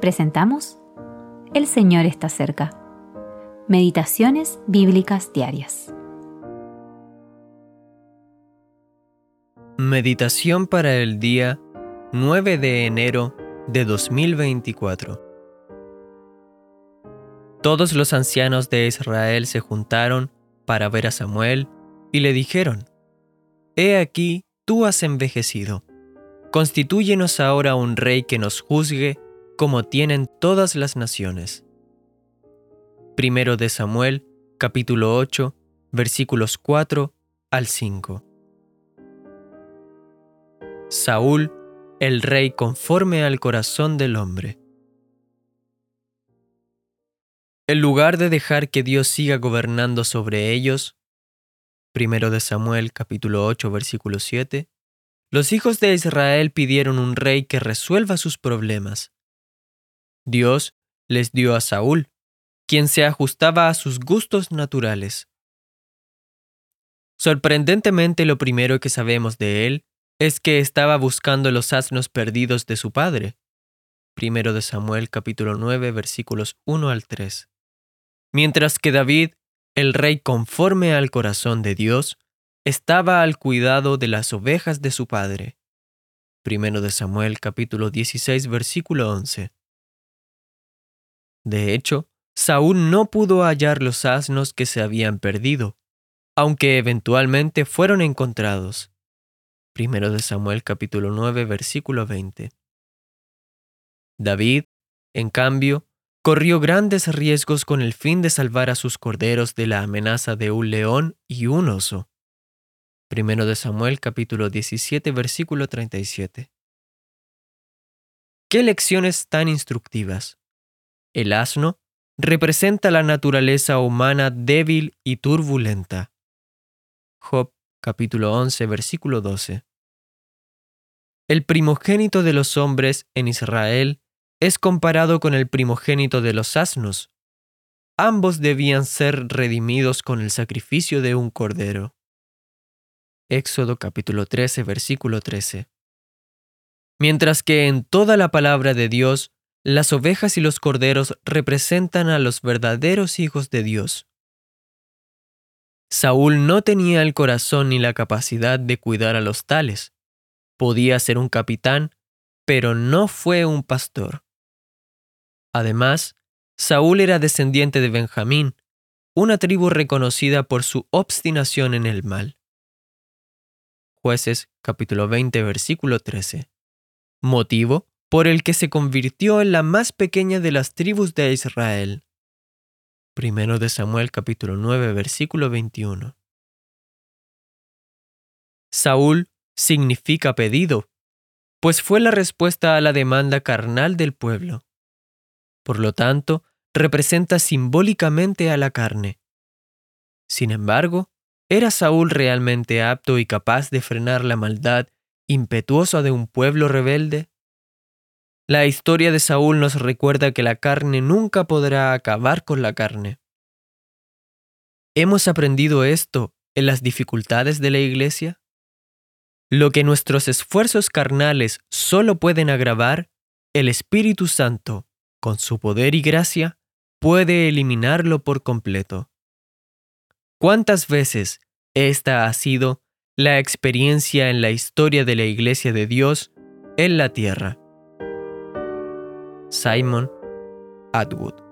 presentamos El Señor está cerca. Meditaciones bíblicas diarias. Meditación para el día 9 de enero de 2024. Todos los ancianos de Israel se juntaron para ver a Samuel y le dijeron, He aquí, tú has envejecido. Constitúyenos ahora un rey que nos juzgue como tienen todas las naciones. Primero de Samuel, capítulo 8, versículos 4 al 5. Saúl, el rey conforme al corazón del hombre. En lugar de dejar que Dios siga gobernando sobre ellos, primero de Samuel capítulo 8 versículo 7, los hijos de Israel pidieron un rey que resuelva sus problemas. Dios les dio a Saúl, quien se ajustaba a sus gustos naturales. Sorprendentemente lo primero que sabemos de él es que estaba buscando los asnos perdidos de su padre. Primero de Samuel capítulo 9 versículos 1 al 3. Mientras que David, el rey conforme al corazón de Dios, estaba al cuidado de las ovejas de su padre. Primero de Samuel capítulo 16 versículo 11. De hecho, Saúl no pudo hallar los asnos que se habían perdido, aunque eventualmente fueron encontrados. Primero de Samuel capítulo 9 versículo 20. David, en cambio, corrió grandes riesgos con el fin de salvar a sus corderos de la amenaza de un león y un oso. Primero de Samuel capítulo 17 versículo 37. ¿Qué lecciones tan instructivas? El asno representa la naturaleza humana débil y turbulenta. Job capítulo 11 versículo 12. El primogénito de los hombres en Israel es comparado con el primogénito de los asnos. Ambos debían ser redimidos con el sacrificio de un cordero. Éxodo capítulo 13 versículo 13. Mientras que en toda la palabra de Dios las ovejas y los corderos representan a los verdaderos hijos de Dios. Saúl no tenía el corazón ni la capacidad de cuidar a los tales. Podía ser un capitán, pero no fue un pastor. Además, Saúl era descendiente de Benjamín, una tribu reconocida por su obstinación en el mal. Jueces capítulo 20 versículo 13. Motivo por el que se convirtió en la más pequeña de las tribus de Israel. Primero de Samuel capítulo 9 versículo 21. Saúl significa pedido, pues fue la respuesta a la demanda carnal del pueblo. Por lo tanto, representa simbólicamente a la carne. Sin embargo, ¿era Saúl realmente apto y capaz de frenar la maldad impetuosa de un pueblo rebelde? La historia de Saúl nos recuerda que la carne nunca podrá acabar con la carne. ¿Hemos aprendido esto en las dificultades de la iglesia? Lo que nuestros esfuerzos carnales solo pueden agravar, el Espíritu Santo, con su poder y gracia, puede eliminarlo por completo. ¿Cuántas veces esta ha sido la experiencia en la historia de la Iglesia de Dios en la tierra? Simon Atwood.